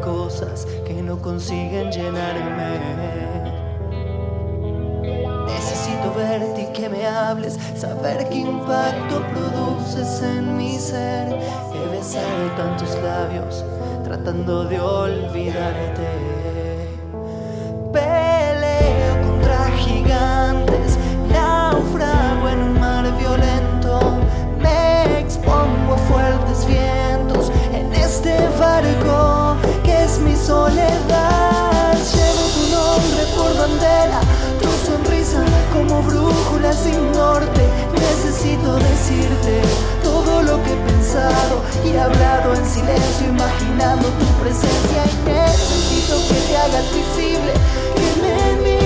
cosas que no consiguen llenarme. Necesito verte y que me hables, saber qué impacto produces en mi ser. He besado tantos labios tratando de olvidarte. Peleo contra gigantes, naufrago en un mar violento. Me expongo a fuertes vientos en este barco Llevo tu nombre por bandera, tu sonrisa como brújula sin norte. Necesito decirte todo lo que he pensado y hablado en silencio, imaginando tu presencia. Y necesito que te hagas visible, que me